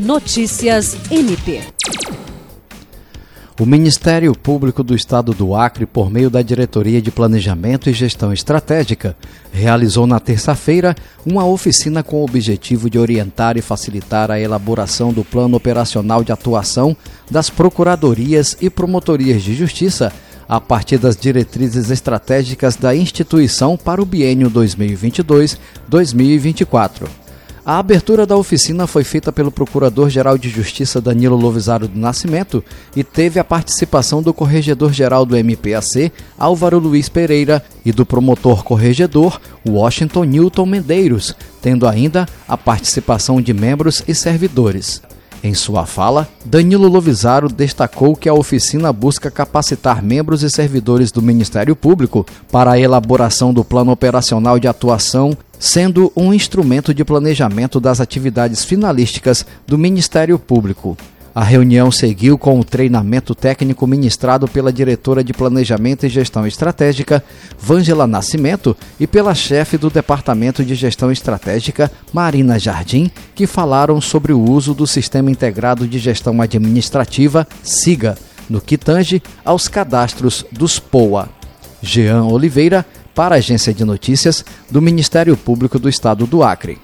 Notícias MP. O Ministério Público do Estado do Acre, por meio da Diretoria de Planejamento e Gestão Estratégica, realizou na terça-feira uma oficina com o objetivo de orientar e facilitar a elaboração do Plano Operacional de Atuação das Procuradorias e Promotorias de Justiça a partir das diretrizes estratégicas da instituição para o biênio 2022-2024. A abertura da oficina foi feita pelo Procurador-Geral de Justiça Danilo Lovisaro do Nascimento e teve a participação do Corregedor-Geral do MPAC, Álvaro Luiz Pereira, e do promotor-corregedor, Washington Newton Medeiros, tendo ainda a participação de membros e servidores. Em sua fala, Danilo Lovisaro destacou que a oficina busca capacitar membros e servidores do Ministério Público para a elaboração do plano operacional de atuação, sendo um instrumento de planejamento das atividades finalísticas do Ministério Público. A reunião seguiu com o treinamento técnico ministrado pela diretora de Planejamento e Gestão Estratégica, Vângela Nascimento, e pela chefe do Departamento de Gestão Estratégica, Marina Jardim, que falaram sobre o uso do Sistema Integrado de Gestão Administrativa, SIGA, no que tange aos cadastros dos POA. Jean Oliveira, para a Agência de Notícias do Ministério Público do Estado do Acre.